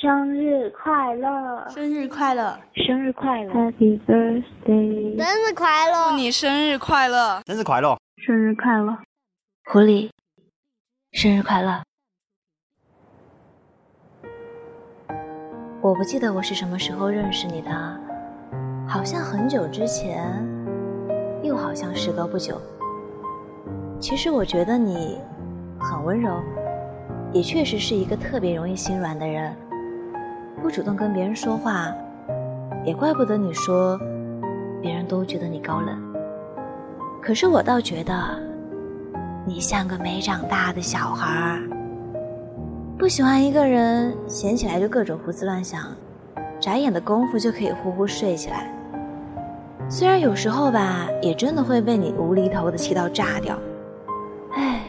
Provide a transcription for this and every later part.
生日快乐！生日快乐！生日快乐！Happy birthday！生日快乐！祝你生日快乐！生日快乐！生日快乐！狐狸，生日快乐！我不记得我是什么时候认识你的，好像很久之前，又好像时隔不久。其实我觉得你很温柔。也确实是一个特别容易心软的人，不主动跟别人说话，也怪不得你说，别人都觉得你高冷。可是我倒觉得，你像个没长大的小孩儿，不喜欢一个人闲起来就各种胡思乱想，眨眼的功夫就可以呼呼睡起来。虽然有时候吧，也真的会被你无厘头的气到炸掉。哎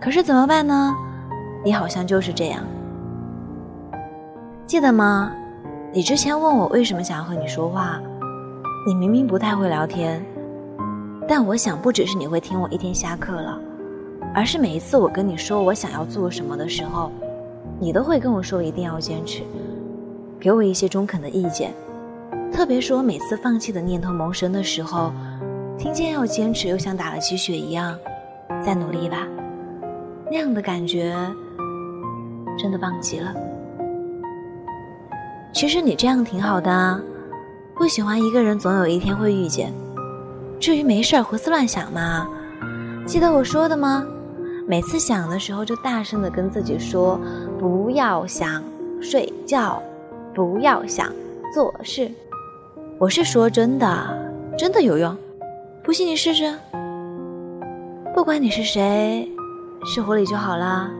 可是怎么办呢？你好像就是这样，记得吗？你之前问我为什么想要和你说话，你明明不太会聊天，但我想不只是你会听我一天下课了，而是每一次我跟你说我想要做什么的时候，你都会跟我说一定要坚持，给我一些中肯的意见。特别是我每次放弃的念头萌生的时候，听见要坚持，又像打了鸡血一样，再努力吧。那样的感觉真的棒极了。其实你这样挺好的，不喜欢一个人总有一天会遇见。至于没事儿胡思乱想嘛，记得我说的吗？每次想的时候就大声的跟自己说：不要想睡觉，不要想做事。我是说真的，真的有用。不信你试试。不管你是谁。是狐狸就好了，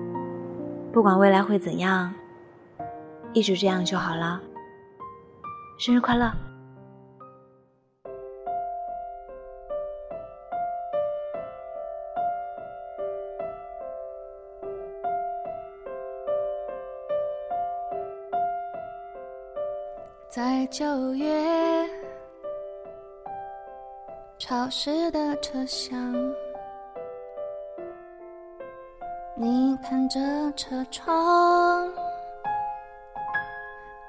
不管未来会怎样，一直这样就好了。生日快乐！在九月，潮湿的车厢。你看着车窗，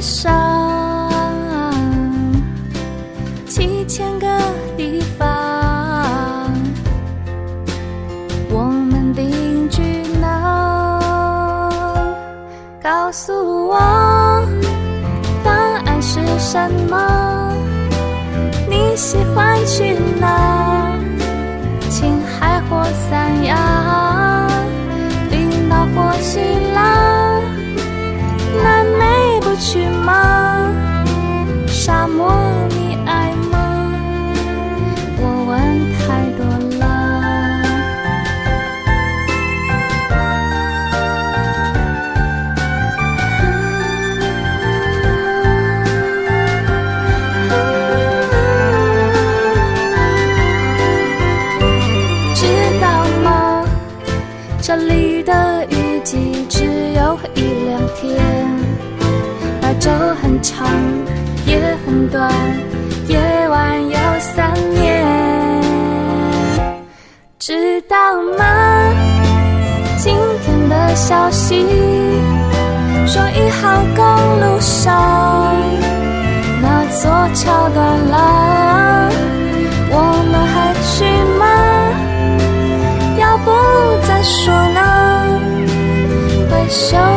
上七千个地方，我们定居哪？告诉我答案是什么？你喜欢去哪？青海或三亚，这里的雨季只有一两天。白昼很长，夜很短，夜晚有三年，知道吗？今天的消息说一号公路小？